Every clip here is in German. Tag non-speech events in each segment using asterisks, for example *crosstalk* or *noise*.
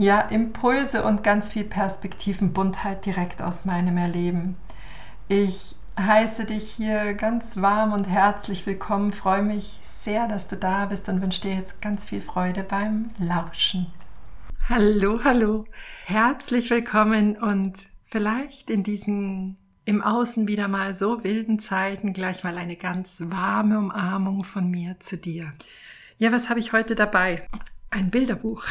ja, Impulse und ganz viel Perspektivenbuntheit direkt aus meinem Erleben. Ich heiße dich hier ganz warm und herzlich willkommen, freue mich sehr, dass du da bist und wünsche dir jetzt ganz viel Freude beim Lauschen. Hallo, hallo, herzlich willkommen und vielleicht in diesen im Außen wieder mal so wilden Zeiten gleich mal eine ganz warme Umarmung von mir zu dir. Ja, was habe ich heute dabei? Ein Bilderbuch.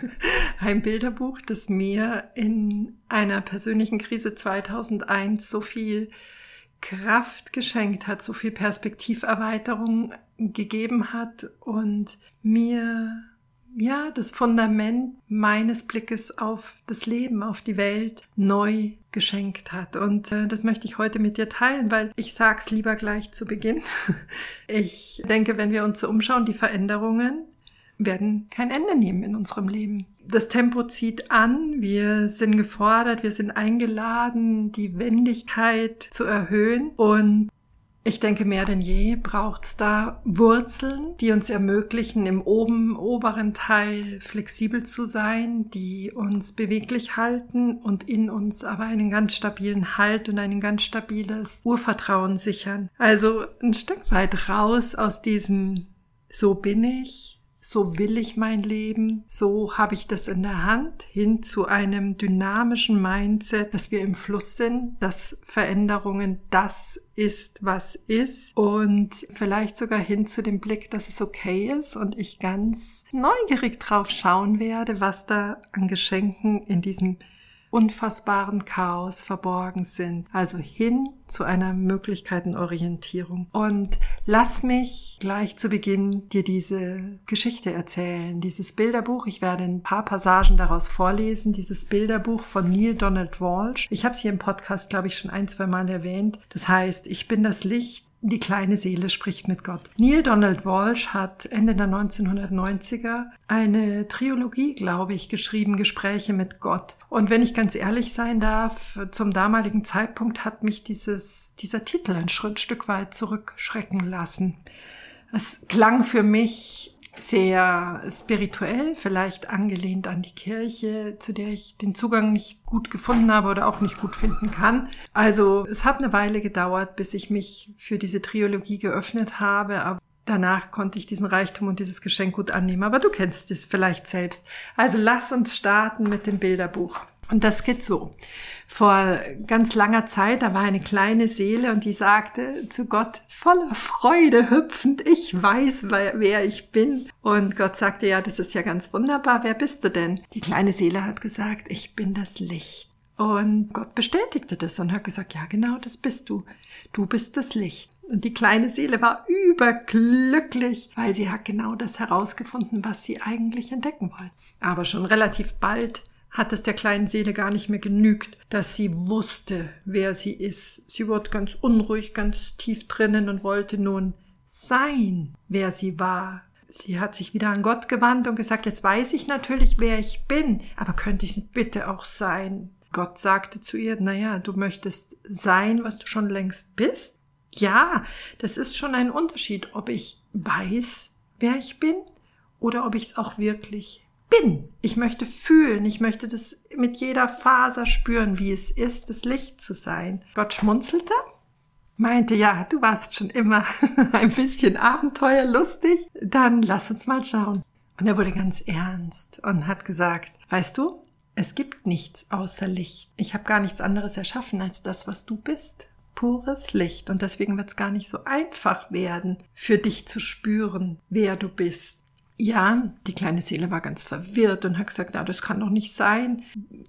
*laughs* Ein Bilderbuch, das mir in einer persönlichen Krise 2001 so viel Kraft geschenkt hat, so viel Perspektiverweiterung gegeben hat und mir ja das Fundament meines Blickes auf das Leben, auf die Welt neu geschenkt hat. Und äh, das möchte ich heute mit dir teilen, weil ich sag's lieber gleich zu Beginn. *laughs* Ich denke, wenn wir uns so umschauen, die Veränderungen, werden kein Ende nehmen in unserem Leben. Das Tempo zieht an, wir sind gefordert, wir sind eingeladen, die Wendigkeit zu erhöhen und ich denke, mehr denn je braucht es da Wurzeln, die uns ermöglichen, im oben, oberen Teil flexibel zu sein, die uns beweglich halten und in uns aber einen ganz stabilen Halt und ein ganz stabiles Urvertrauen sichern. Also ein Stück weit raus aus diesem So bin ich, so will ich mein Leben, so habe ich das in der Hand, hin zu einem dynamischen Mindset, dass wir im Fluss sind, dass Veränderungen das ist, was ist. Und vielleicht sogar hin zu dem Blick, dass es okay ist und ich ganz neugierig drauf schauen werde, was da an Geschenken in diesem unfassbaren Chaos verborgen sind. Also hin zu einer Möglichkeitenorientierung. Und lass mich gleich zu Beginn dir diese Geschichte erzählen, dieses Bilderbuch. Ich werde ein paar Passagen daraus vorlesen, dieses Bilderbuch von Neil Donald Walsh. Ich habe es hier im Podcast, glaube ich, schon ein, zwei Mal erwähnt. Das heißt, ich bin das Licht, die kleine Seele spricht mit Gott. Neil Donald Walsh hat Ende der 1990er eine Trilogie, glaube ich, geschrieben, Gespräche mit Gott. Und wenn ich ganz ehrlich sein darf, zum damaligen Zeitpunkt hat mich dieses, dieser Titel ein Schritt, Stück weit zurückschrecken lassen. Es klang für mich sehr spirituell, vielleicht angelehnt an die Kirche, zu der ich den Zugang nicht gut gefunden habe oder auch nicht gut finden kann. Also es hat eine Weile gedauert, bis ich mich für diese Triologie geöffnet habe, aber danach konnte ich diesen Reichtum und dieses Geschenk gut annehmen. Aber du kennst es vielleicht selbst. Also lass uns starten mit dem Bilderbuch. Und das geht so. Vor ganz langer Zeit, da war eine kleine Seele und die sagte zu Gott voller Freude hüpfend, ich weiß, wer ich bin. Und Gott sagte, ja, das ist ja ganz wunderbar, wer bist du denn? Die kleine Seele hat gesagt, ich bin das Licht. Und Gott bestätigte das und hat gesagt, ja, genau, das bist du. Du bist das Licht. Und die kleine Seele war überglücklich, weil sie hat genau das herausgefunden, was sie eigentlich entdecken wollte. Aber schon relativ bald hat es der kleinen Seele gar nicht mehr genügt, dass sie wusste, wer sie ist. Sie wurde ganz unruhig, ganz tief drinnen und wollte nun sein, wer sie war. Sie hat sich wieder an Gott gewandt und gesagt, jetzt weiß ich natürlich, wer ich bin, aber könnte ich bitte auch sein? Gott sagte zu ihr, naja, du möchtest sein, was du schon längst bist? Ja, das ist schon ein Unterschied, ob ich weiß, wer ich bin oder ob ich es auch wirklich bin. Ich möchte fühlen, ich möchte das mit jeder Faser spüren, wie es ist, das Licht zu sein. Gott schmunzelte, meinte, ja, du warst schon immer *laughs* ein bisschen abenteuerlustig, dann lass uns mal schauen. Und er wurde ganz ernst und hat gesagt, weißt du, es gibt nichts außer Licht. Ich habe gar nichts anderes erschaffen als das, was du bist. Pures Licht. Und deswegen wird es gar nicht so einfach werden, für dich zu spüren, wer du bist. Ja, die kleine Seele war ganz verwirrt und hat gesagt, na, das kann doch nicht sein.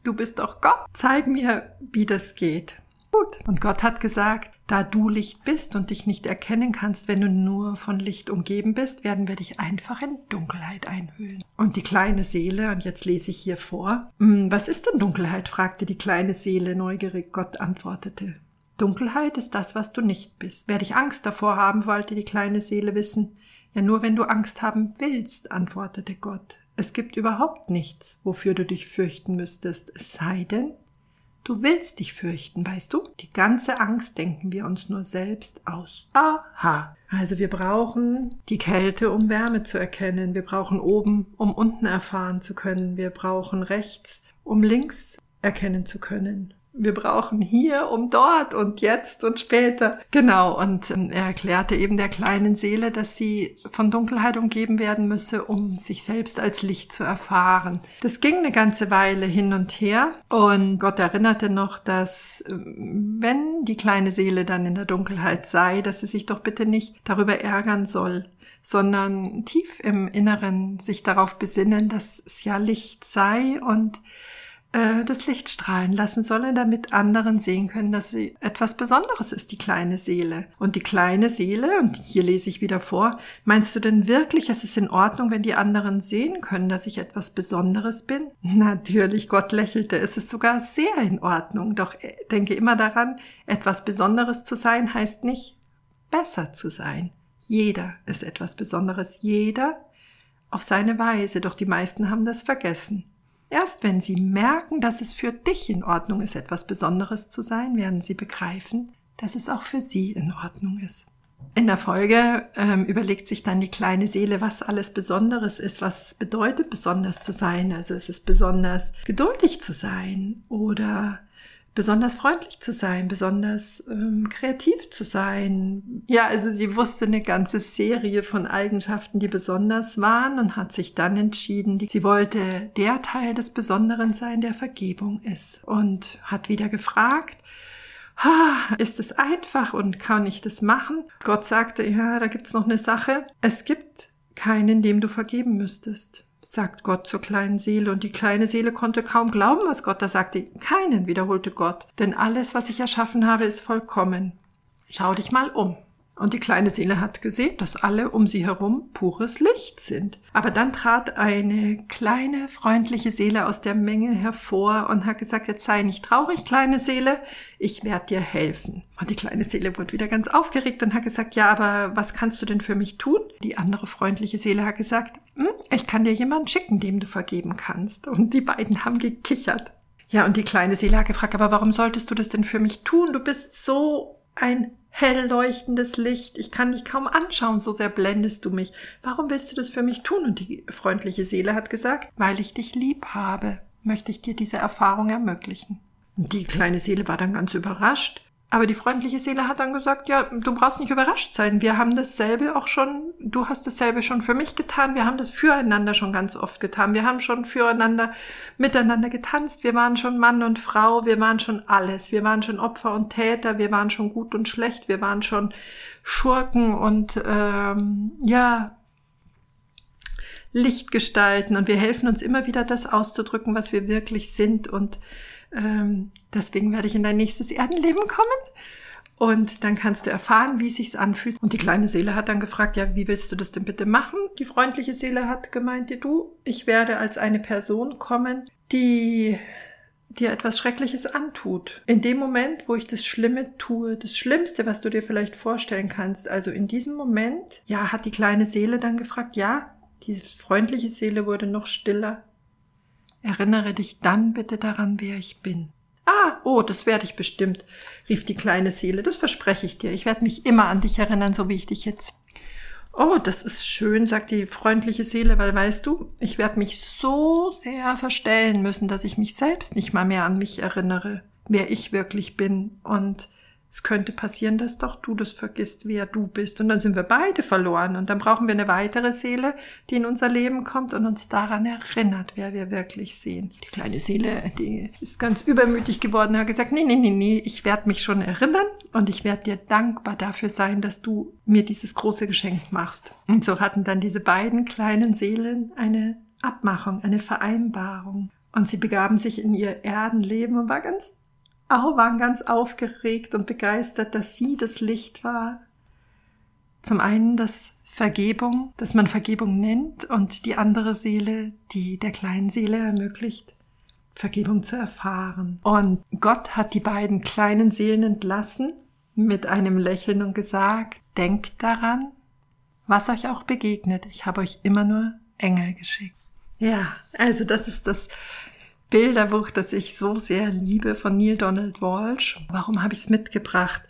Du bist doch Gott. Zeig mir, wie das geht. Gut. Und Gott hat gesagt, Da du Licht bist und dich nicht erkennen kannst, wenn du nur von Licht umgeben bist, werden wir dich einfach in Dunkelheit einhüllen. Und die kleine Seele, und jetzt lese ich hier vor, hm, was ist denn Dunkelheit? fragte die kleine Seele neugierig. Gott antwortete, Dunkelheit ist das, was du nicht bist. Wer dich Angst davor haben wollte, die kleine Seele wissen, ja nur wenn du Angst haben willst, antwortete Gott. Es gibt überhaupt nichts, wofür du dich fürchten müsstest, es sei denn, du willst dich fürchten, weißt du? Die ganze Angst denken wir uns nur selbst aus. Aha. Also wir brauchen die Kälte, um Wärme zu erkennen. Wir brauchen oben, um unten erfahren zu können. Wir brauchen rechts, um links erkennen zu können wir brauchen hier um dort und jetzt und später. Genau, und ähm, er erklärte eben der kleinen Seele, dass sie von Dunkelheit umgeben werden müsse, um sich selbst als Licht zu erfahren. Das ging eine ganze Weile hin und her und Gott erinnerte noch, dass ähm, wenn die kleine Seele dann in der Dunkelheit sei, dass sie sich doch bitte nicht darüber ärgern soll, sondern tief im Inneren sich darauf besinnen, dass es ja Licht sei und äh, das Licht strahlen lassen solle, damit anderen sehen können, dass sie etwas Besonderes ist, die kleine Seele. Und die kleine Seele, und hier lese ich wieder vor, meinst du denn wirklich, es ist in Ordnung, wenn die anderen sehen können, dass ich etwas Besonderes bin? *laughs* Natürlich, Gott lächelte, es ist sogar sehr in Ordnung. Doch äh, denke immer daran, etwas Besonderes zu sein heißt nicht besser zu sein. Jeder ist etwas Besonderes, jeder auf seine Weise, doch die meisten haben das vergessen. Erst wenn sie merken, dass es für dich in Ordnung ist, etwas Besonderes zu sein, werden sie begreifen, dass es auch für sie in Ordnung ist. In der Folge ähm, überlegt sich dann die kleine Seele, was alles Besonderes ist, was bedeutet, besonders zu sein. Also ist es besonders geduldig zu sein oder besonders freundlich zu sein, besonders ähm, kreativ zu sein. Ja, also sie wusste eine ganze Serie von Eigenschaften, die besonders waren und hat sich dann entschieden, sie wollte der Teil des Besonderen sein, der Vergebung ist und hat wieder gefragt, ist es einfach und kann ich das machen? Gott sagte, ja, da gibt's noch eine Sache. Es gibt keinen, dem du vergeben müsstest sagt Gott zur kleinen Seele, und die kleine Seele konnte kaum glauben, was Gott da sagte. Keinen, wiederholte Gott, denn alles, was ich erschaffen habe, ist vollkommen. Schau dich mal um. Und die kleine Seele hat gesehen, dass alle um sie herum pures Licht sind. Aber dann trat eine kleine, freundliche Seele aus der Menge hervor und hat gesagt, jetzt sei nicht traurig, kleine Seele, ich werde dir helfen. Und die kleine Seele wurde wieder ganz aufgeregt und hat gesagt, ja, aber was kannst du denn für mich tun? Die andere freundliche Seele hat gesagt, hm, ich kann dir jemanden schicken, dem du vergeben kannst. Und die beiden haben gekichert. Ja, und die kleine Seele hat gefragt, aber warum solltest du das denn für mich tun? Du bist so ein hell leuchtendes Licht. Ich kann dich kaum anschauen, so sehr blendest du mich. Warum willst du das für mich tun? Und die freundliche Seele hat gesagt, weil ich dich lieb habe, möchte ich dir diese Erfahrung ermöglichen. Und die kleine Seele war dann ganz überrascht. Aber die freundliche Seele hat dann gesagt, ja, du brauchst nicht überrascht sein. Wir haben dasselbe auch schon, du hast dasselbe schon für mich getan. Wir haben das füreinander schon ganz oft getan. Wir haben schon füreinander miteinander getanzt. Wir waren schon Mann und Frau. Wir waren schon alles. Wir waren schon Opfer und Täter. Wir waren schon gut und schlecht. Wir waren schon Schurken und, ähm, ja, Lichtgestalten. Und wir helfen uns immer wieder, das auszudrücken, was wir wirklich sind und ähm, deswegen werde ich in dein nächstes Erdenleben kommen. Und dann kannst du erfahren, wie es sich anfühlt. Und die kleine Seele hat dann gefragt, ja, wie willst du das denn bitte machen? Die freundliche Seele hat gemeint, du, ich werde als eine Person kommen, die dir etwas Schreckliches antut. In dem Moment, wo ich das Schlimme tue, das Schlimmste, was du dir vielleicht vorstellen kannst, also in diesem Moment, ja, hat die kleine Seele dann gefragt, ja, die freundliche Seele wurde noch stiller. Erinnere dich dann bitte daran, wer ich bin. Ah, oh, das werde ich bestimmt, rief die kleine Seele. Das verspreche ich dir. Ich werde mich immer an dich erinnern, so wie ich dich jetzt. Oh, das ist schön, sagt die freundliche Seele, weil weißt du, ich werde mich so sehr verstellen müssen, dass ich mich selbst nicht mal mehr an mich erinnere, wer ich wirklich bin. Und es könnte passieren, dass doch du das vergisst, wer du bist. Und dann sind wir beide verloren. Und dann brauchen wir eine weitere Seele, die in unser Leben kommt und uns daran erinnert, wer wir wirklich sehen. Die kleine Seele, die ist ganz übermütig geworden und hat gesagt, nee, nee, nee, nee, ich werde mich schon erinnern und ich werde dir dankbar dafür sein, dass du mir dieses große Geschenk machst. Und so hatten dann diese beiden kleinen Seelen eine Abmachung, eine Vereinbarung. Und sie begaben sich in ihr Erdenleben und war ganz auch waren ganz aufgeregt und begeistert, dass sie das Licht war. Zum einen das Vergebung, dass man Vergebung nennt und die andere Seele, die der kleinen Seele ermöglicht, Vergebung zu erfahren. Und Gott hat die beiden kleinen Seelen entlassen mit einem Lächeln und gesagt, denkt daran, was euch auch begegnet. Ich habe euch immer nur Engel geschickt. Ja, also das ist das Bilderbuch, das ich so sehr liebe von Neil Donald Walsh. Warum habe ich es mitgebracht?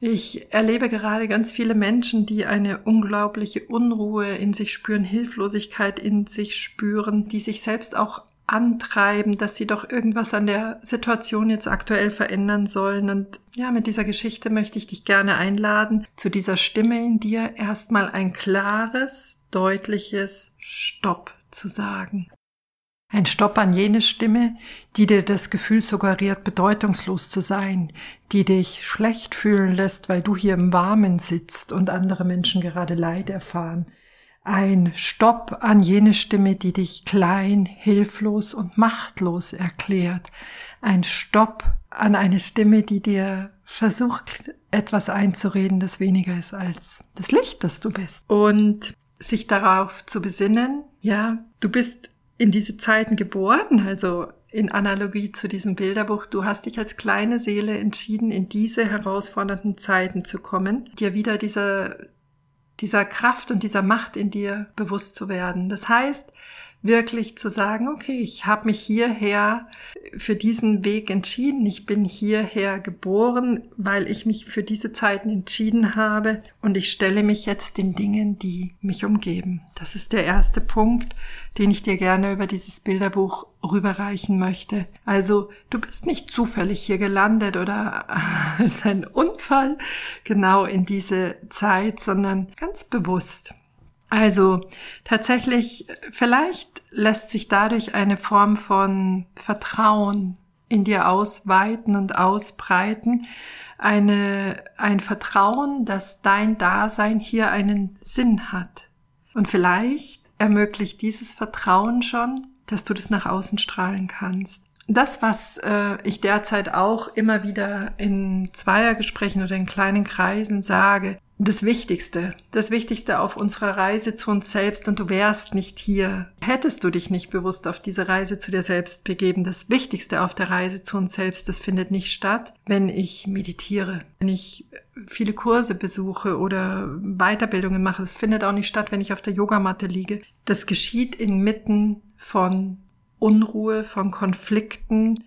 Ich erlebe gerade ganz viele Menschen, die eine unglaubliche Unruhe in sich spüren, Hilflosigkeit in sich spüren, die sich selbst auch antreiben, dass sie doch irgendwas an der Situation jetzt aktuell verändern sollen. Und ja, mit dieser Geschichte möchte ich dich gerne einladen, zu dieser Stimme in dir erstmal ein klares, deutliches Stopp zu sagen. Ein Stopp an jene Stimme, die dir das Gefühl suggeriert, bedeutungslos zu sein, die dich schlecht fühlen lässt, weil du hier im Warmen sitzt und andere Menschen gerade Leid erfahren. Ein Stopp an jene Stimme, die dich klein, hilflos und machtlos erklärt. Ein Stopp an eine Stimme, die dir versucht, etwas einzureden, das weniger ist als das Licht, das du bist. Und sich darauf zu besinnen, ja, du bist in diese Zeiten geboren, also in Analogie zu diesem Bilderbuch, du hast dich als kleine Seele entschieden, in diese herausfordernden Zeiten zu kommen, dir wieder dieser, dieser Kraft und dieser Macht in dir bewusst zu werden. Das heißt, wirklich zu sagen, okay, ich habe mich hierher für diesen Weg entschieden, ich bin hierher geboren, weil ich mich für diese Zeiten entschieden habe und ich stelle mich jetzt den Dingen, die mich umgeben. Das ist der erste Punkt, den ich dir gerne über dieses Bilderbuch rüberreichen möchte. Also du bist nicht zufällig hier gelandet oder als ein Unfall genau in diese Zeit, sondern ganz bewusst. Also tatsächlich, vielleicht lässt sich dadurch eine Form von Vertrauen in dir ausweiten und ausbreiten. Eine, ein Vertrauen, dass dein Dasein hier einen Sinn hat. Und vielleicht ermöglicht dieses Vertrauen schon, dass du das nach außen strahlen kannst. Das, was äh, ich derzeit auch immer wieder in Zweiergesprächen oder in kleinen Kreisen sage, das Wichtigste, das Wichtigste auf unserer Reise zu uns selbst und du wärst nicht hier, hättest du dich nicht bewusst auf diese Reise zu dir selbst begeben. Das Wichtigste auf der Reise zu uns selbst, das findet nicht statt, wenn ich meditiere, wenn ich viele Kurse besuche oder Weiterbildungen mache. Es findet auch nicht statt, wenn ich auf der Yogamatte liege. Das geschieht inmitten von Unruhe, von Konflikten,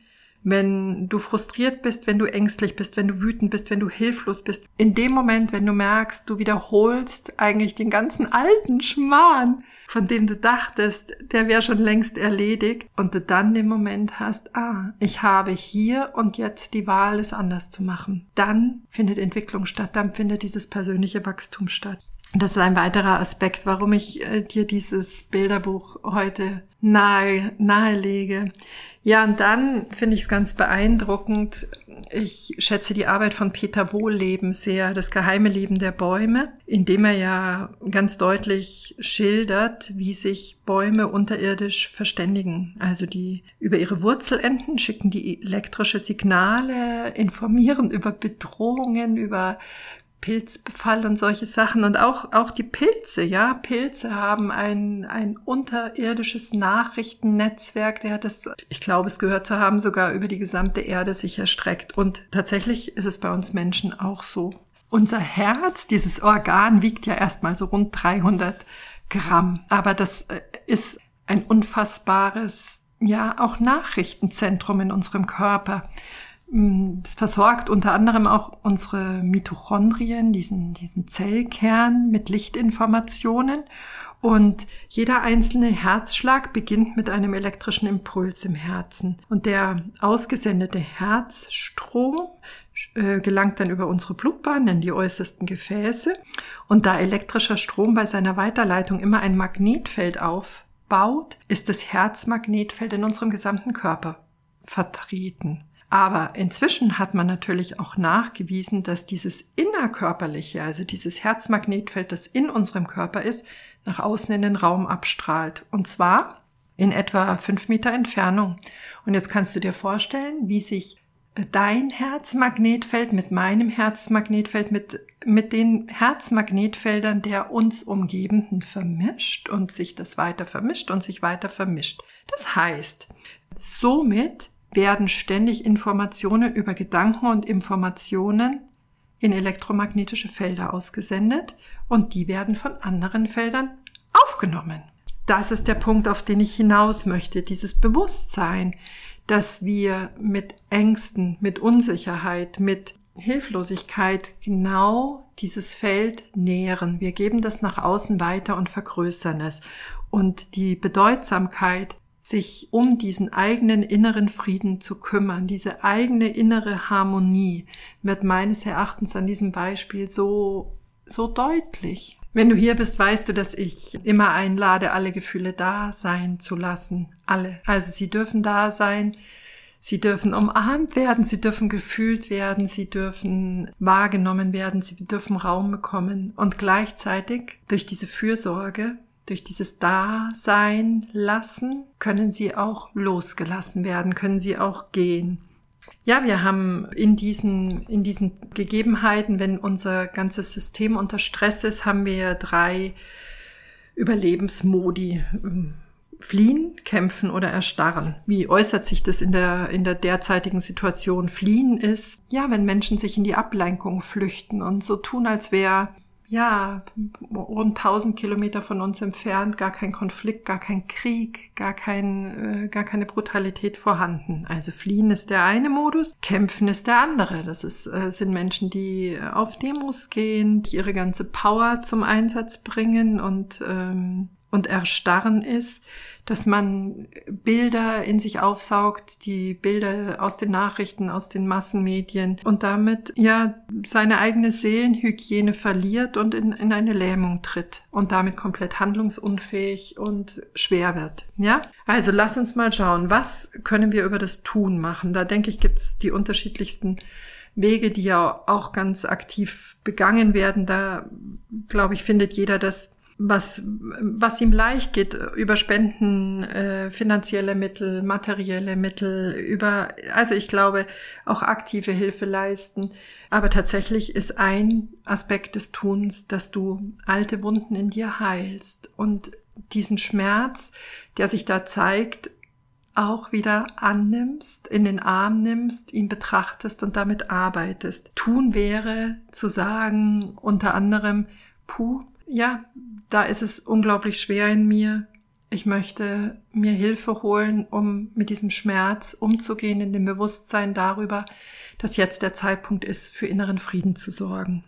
wenn du frustriert bist, wenn du ängstlich bist, wenn du wütend bist, wenn du hilflos bist. In dem Moment, wenn du merkst, du wiederholst eigentlich den ganzen alten Schmarrn, von dem du dachtest, der wäre schon längst erledigt und du dann den Moment hast, ah, ich habe hier und jetzt die Wahl, es anders zu machen. Dann findet Entwicklung statt, dann findet dieses persönliche Wachstum statt. Das ist ein weiterer Aspekt, warum ich äh, dir dieses Bilderbuch heute nahe, nahelege. Ja, und dann finde ich es ganz beeindruckend. Ich schätze die Arbeit von Peter Wohlleben sehr, das geheime Leben der Bäume, indem er ja ganz deutlich schildert, wie sich Bäume unterirdisch verständigen. Also die über ihre Wurzelenden schicken die elektrische Signale, informieren über Bedrohungen, über Pilzbefall und solche Sachen und auch, auch die Pilze, ja. Pilze haben ein, ein unterirdisches Nachrichtennetzwerk, der hat das, ich glaube, es gehört zu haben, sogar über die gesamte Erde sich erstreckt. Und tatsächlich ist es bei uns Menschen auch so. Unser Herz, dieses Organ, wiegt ja erstmal so rund 300 Gramm. Aber das äh, ist ein unfassbares, ja, auch Nachrichtenzentrum in unserem Körper. Das versorgt unter anderem auch unsere Mitochondrien, diesen, diesen Zellkern mit Lichtinformationen. Und jeder einzelne Herzschlag beginnt mit einem elektrischen Impuls im Herzen. Und der ausgesendete Herzstrom äh, gelangt dann über unsere Blutbahn in die äußersten Gefäße. Und da elektrischer Strom bei seiner Weiterleitung immer ein Magnetfeld aufbaut, ist das Herzmagnetfeld in unserem gesamten Körper vertreten. Aber inzwischen hat man natürlich auch nachgewiesen, dass dieses innerkörperliche, also dieses Herzmagnetfeld, das in unserem Körper ist, nach außen in den Raum abstrahlt. Und zwar in etwa fünf Meter Entfernung. Und jetzt kannst du dir vorstellen, wie sich dein Herzmagnetfeld mit meinem Herzmagnetfeld, mit, mit den Herzmagnetfeldern der uns Umgebenden vermischt und sich das weiter vermischt und sich weiter vermischt. Das heißt, somit werden ständig Informationen über Gedanken und Informationen in elektromagnetische Felder ausgesendet und die werden von anderen Feldern aufgenommen. Das ist der Punkt, auf den ich hinaus möchte, dieses Bewusstsein, dass wir mit Ängsten, mit Unsicherheit, mit Hilflosigkeit genau dieses Feld nähren. Wir geben das nach außen weiter und vergrößern es. Und die Bedeutsamkeit, sich um diesen eigenen inneren Frieden zu kümmern, diese eigene innere Harmonie, wird meines Erachtens an diesem Beispiel so, so deutlich. Wenn du hier bist, weißt du, dass ich immer einlade, alle Gefühle da sein zu lassen. Alle. Also sie dürfen da sein. Sie dürfen umarmt werden, sie dürfen gefühlt werden, sie dürfen wahrgenommen werden, sie dürfen Raum bekommen und gleichzeitig durch diese Fürsorge, durch dieses Dasein lassen, können sie auch losgelassen werden, können sie auch gehen. Ja, wir haben in diesen, in diesen Gegebenheiten, wenn unser ganzes System unter Stress ist, haben wir drei Überlebensmodi. Fliehen, kämpfen oder erstarren. Wie äußert sich das in der, in der derzeitigen Situation? Fliehen ist, ja, wenn Menschen sich in die Ablenkung flüchten und so tun, als wäre ja, rund 1000 Kilometer von uns entfernt, gar kein Konflikt, gar kein Krieg, gar, kein, äh, gar keine Brutalität vorhanden. Also fliehen ist der eine Modus, kämpfen ist der andere. Das ist, äh, sind Menschen, die auf Demos gehen, die ihre ganze Power zum Einsatz bringen und, ähm, und erstarren ist dass man Bilder in sich aufsaugt, die Bilder aus den Nachrichten, aus den Massenmedien und damit ja seine eigene Seelenhygiene verliert und in, in eine Lähmung tritt und damit komplett handlungsunfähig und schwer wird. Ja? Also lass uns mal schauen, was können wir über das Tun machen? Da denke ich, gibt's die unterschiedlichsten Wege, die ja auch ganz aktiv begangen werden. Da, glaube ich, findet jeder das was, was ihm leicht geht, über Spenden, äh, finanzielle Mittel, materielle Mittel, über, also ich glaube, auch aktive Hilfe leisten. Aber tatsächlich ist ein Aspekt des Tuns, dass du alte Wunden in dir heilst und diesen Schmerz, der sich da zeigt, auch wieder annimmst, in den Arm nimmst, ihn betrachtest und damit arbeitest. Tun wäre zu sagen, unter anderem, puh, ja, da ist es unglaublich schwer in mir. Ich möchte mir Hilfe holen, um mit diesem Schmerz umzugehen, in dem Bewusstsein darüber, dass jetzt der Zeitpunkt ist, für inneren Frieden zu sorgen.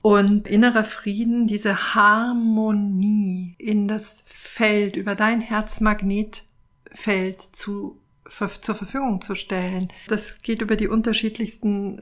Und innerer Frieden, diese Harmonie in das Feld, über dein Herzmagnetfeld zu, zur Verfügung zu stellen. Das geht über die unterschiedlichsten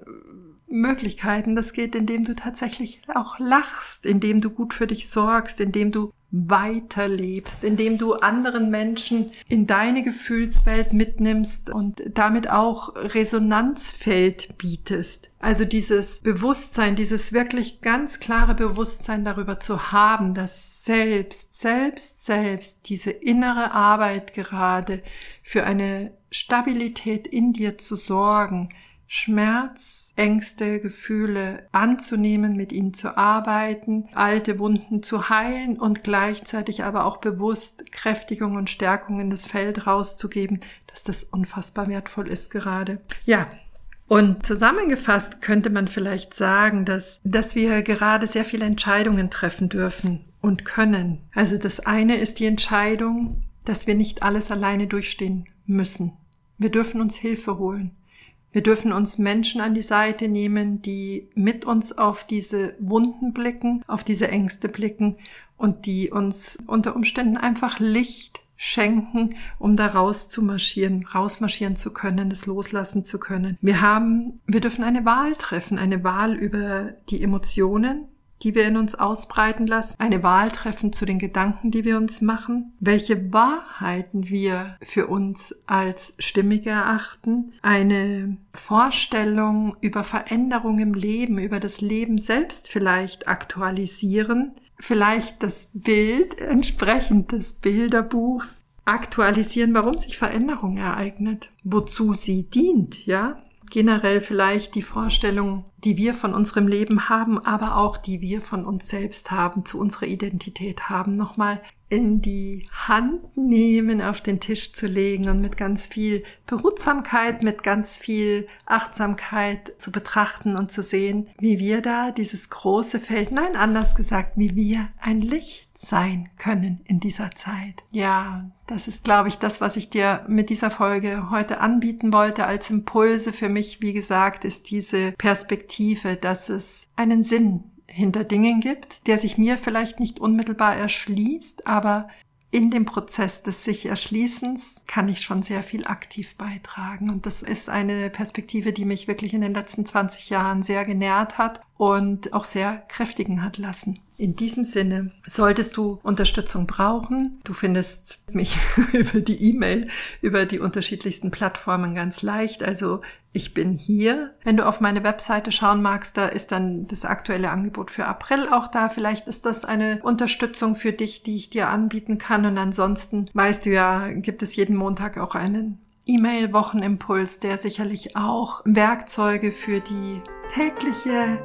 Möglichkeiten. Das geht, indem du tatsächlich auch lachst, indem du gut für dich sorgst, indem du weiterlebst, indem du anderen Menschen in deine Gefühlswelt mitnimmst und damit auch Resonanzfeld bietest. Also dieses Bewusstsein, dieses wirklich ganz klare Bewusstsein darüber zu haben, dass selbst, selbst, selbst diese innere Arbeit gerade für eine Stabilität in dir zu sorgen, Schmerz, Ängste, Gefühle anzunehmen, mit ihnen zu arbeiten, alte Wunden zu heilen und gleichzeitig aber auch bewusst Kräftigung und Stärkung in das Feld rauszugeben, dass das unfassbar wertvoll ist gerade. Ja. Und zusammengefasst könnte man vielleicht sagen, dass, dass wir gerade sehr viele Entscheidungen treffen dürfen und können. Also das eine ist die Entscheidung, dass wir nicht alles alleine durchstehen müssen. Wir dürfen uns Hilfe holen. Wir dürfen uns Menschen an die Seite nehmen, die mit uns auf diese Wunden blicken, auf diese Ängste blicken und die uns unter Umständen einfach Licht schenken, um da rauszumarschieren, rausmarschieren zu können, das loslassen zu können. Wir haben, wir dürfen eine Wahl treffen, eine Wahl über die Emotionen, die wir in uns ausbreiten lassen, eine Wahl treffen zu den Gedanken, die wir uns machen, welche Wahrheiten wir für uns als stimmig erachten, eine Vorstellung über Veränderung im Leben, über das Leben selbst vielleicht aktualisieren, vielleicht das Bild entsprechend des Bilderbuchs aktualisieren, warum sich Veränderung ereignet, wozu sie dient, ja? generell vielleicht die Vorstellung, die wir von unserem Leben haben, aber auch die wir von uns selbst haben, zu unserer Identität haben, nochmal in die Hand nehmen, auf den Tisch zu legen und mit ganz viel Behutsamkeit, mit ganz viel Achtsamkeit zu betrachten und zu sehen, wie wir da dieses große Feld, nein, anders gesagt, wie wir ein Licht sein können in dieser Zeit. Ja, das ist, glaube ich, das, was ich dir mit dieser Folge heute anbieten wollte als Impulse für mich. Wie gesagt, ist diese Perspektive, dass es einen Sinn hinter Dingen gibt, der sich mir vielleicht nicht unmittelbar erschließt, aber in dem Prozess des sich Erschließens kann ich schon sehr viel aktiv beitragen. Und das ist eine Perspektive, die mich wirklich in den letzten 20 Jahren sehr genährt hat und auch sehr kräftigen hat lassen. In diesem Sinne, solltest du Unterstützung brauchen, du findest mich *laughs* über die E-Mail, über die unterschiedlichsten Plattformen ganz leicht. Also ich bin hier. Wenn du auf meine Webseite schauen magst, da ist dann das aktuelle Angebot für April auch da. Vielleicht ist das eine Unterstützung für dich, die ich dir anbieten kann. Und ansonsten, weißt du ja, gibt es jeden Montag auch einen E-Mail-Wochenimpuls, der sicherlich auch Werkzeuge für die tägliche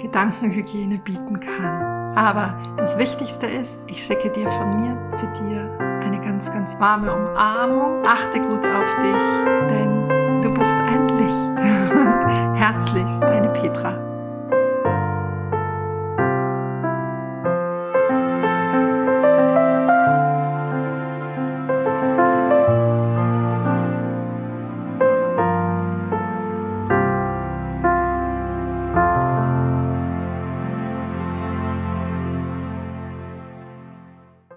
Gedankenhygiene bieten kann. Aber das Wichtigste ist, ich schicke dir von mir zu dir eine ganz, ganz warme Umarmung. Achte gut auf dich, denn du bist ein Licht. *laughs* Herzlichst, deine Petra.